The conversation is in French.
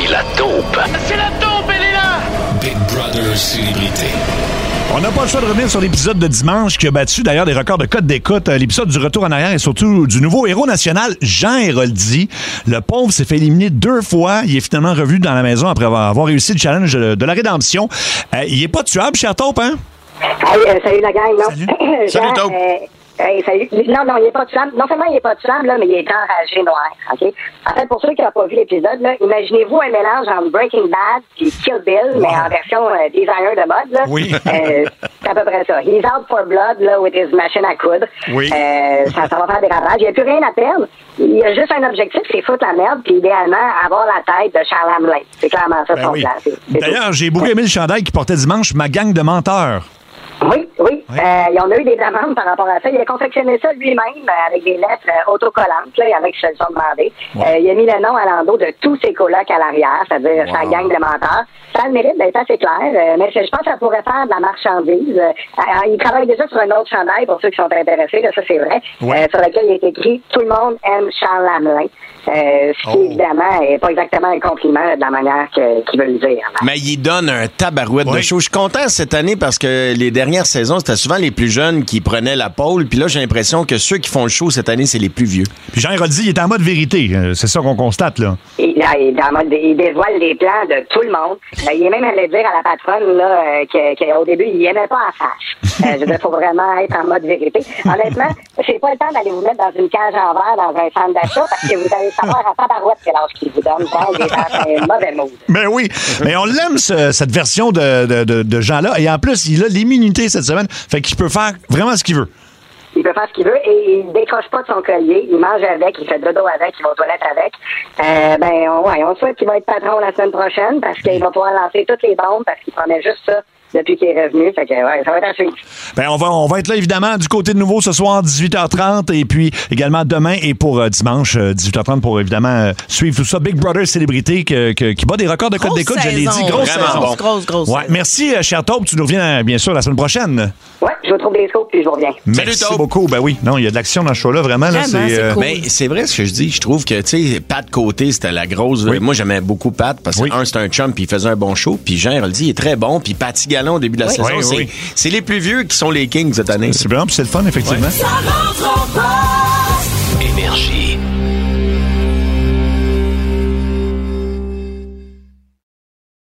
Voici la taupe. C'est la taupe, elle est là! Big Brother Célébrité. On n'a pas le choix de revenir sur l'épisode de dimanche qui a battu d'ailleurs des records de code d'écoute. Euh, L'épisode du retour en arrière et surtout du nouveau héros national, Jean Héroldi. Le pauvre s'est fait éliminer deux fois. Il est finalement revenu dans la maison après avoir réussi le challenge de la rédemption. Euh, il est pas tuable, cher Taupe, hein? Hey, euh, salut la gang, là. Salut. Salut, Taupe. euh, hey. Non, non, il est pas tuable. Non seulement il est pas tuable, là, mais il est enragé noir, OK? En fait, pour ceux qui n'ont pas vu l'épisode, imaginez-vous un mélange entre Breaking Bad et Kill Bill, mais en version euh, designer de mode, là. Oui. Euh, c'est à peu près ça. He's out for blood, là, with his machine à coudre. Oui. Euh, ça, ça va faire des ravages. Il n'y a plus rien à perdre. Il a juste un objectif, c'est foutre la merde, puis idéalement, avoir la tête de Charles Hamelin. C'est clairement ça Ben son oui. D'ailleurs, j'ai beaucoup aimé le chandail qui portait dimanche ma gang de menteurs. Oui, oui. Euh, il y en a eu des demandes par rapport à ça. Il a confectionné ça lui-même euh, avec des lettres euh, autocollantes. Là, il y en a qui se le sont demandé. Euh, il a mis le nom à l'endos de tous ses colocs à l'arrière, c'est-à-dire sa gang de menteurs. Ça a le mérite d'être assez clair, euh, mais je pense que ça pourrait faire de la marchandise. Euh, euh, il travaille déjà sur un autre chandail pour ceux qui sont intéressés, là, ça c'est vrai, Ouais. euh, sur lequel il est écrit « Tout le monde aime Charles Lamelin euh, ce qui, Oh. évidemment, n'est pas exactement un compliment de la manière que- qu'il veut le dire. Mais il donne un tabarouette de show. Je suis content cette année parce que les dernières saisons, c'était souvent les plus jeunes qui prenaient la pôle. Puis là, j'ai l'impression que ceux qui font le show cette année, c'est les plus vieux. Puis Jean Héroldi, il est en mode vérité. Euh, C'est ça qu'on constate, là. Il, là, il, est en mode- il dévoile les plans de tout le monde. Euh, il est même allé dire à la patronne là, euh, qu'au début, il aimait pas la fâche. Euh, je veux dire, faut vraiment être en mode vérité. Honnêtement, j'ai pas le temps d'aller vous mettre dans une cage en verre dans un centre d'achat parce que vous allez savoir à tabarouette quel âge qu'il vous donne quand il est dans un mauvais mood. Ben oui, mais on l'aime, ce- cette version de, de, de, de Jean-là. Et en plus, il a l'immunité cette semaine. Fait qu'il peut faire vraiment ce qu'il veut. Il peut faire ce qu'il veut et il décroche pas de son collier. Il mange avec, il fait dodo avec, il va aux toilettes avec. Euh, ben, on, ouais, on souhaite qu'il va être patron la semaine prochaine parce qu'il va pouvoir lancer toutes les bombes parce qu'il prenait juste ça depuis qu'il est revenu. Fait que, ouais, ça va être à suivre. Ben, on va, on va être là, évidemment, du côté de nouveau ce soir, 18h30, et puis également demain et pour euh, dimanche, euh, 18h30, pour évidemment euh, suivre tout ça. Big Brother Célébrité que- que- qui bat des records de code d'écoute, je l'ai dit. saison. Grosse. Grosse, grosse. Ouais, merci, euh, cher Taupe. Tu nous reviens, bien sûr, la semaine prochaine. Ouais, je vous trouve des scopes puis je vous reviens. Merci Taupe. beaucoup. Ben oui, non, il y a de l'action dans ce show-là, vraiment. là, Vraiment, c'est euh, cool. Mais c'est vrai ce que je dis. Je trouve que, tu sais, Pat Côté, c'était la grosse. Moi, j'aimais beaucoup Pat parce que, Oui. un, c'était un chum, puis il faisait un bon show. Puis Jean Héroldi, il est très bon. Puis Patty Gallon, au début de la Oui. saison, Oui, c'est oui. c'est les plus vieux qui sont les Kings cette année. C'est bien, puis c'est le fun, effectivement. Énergie.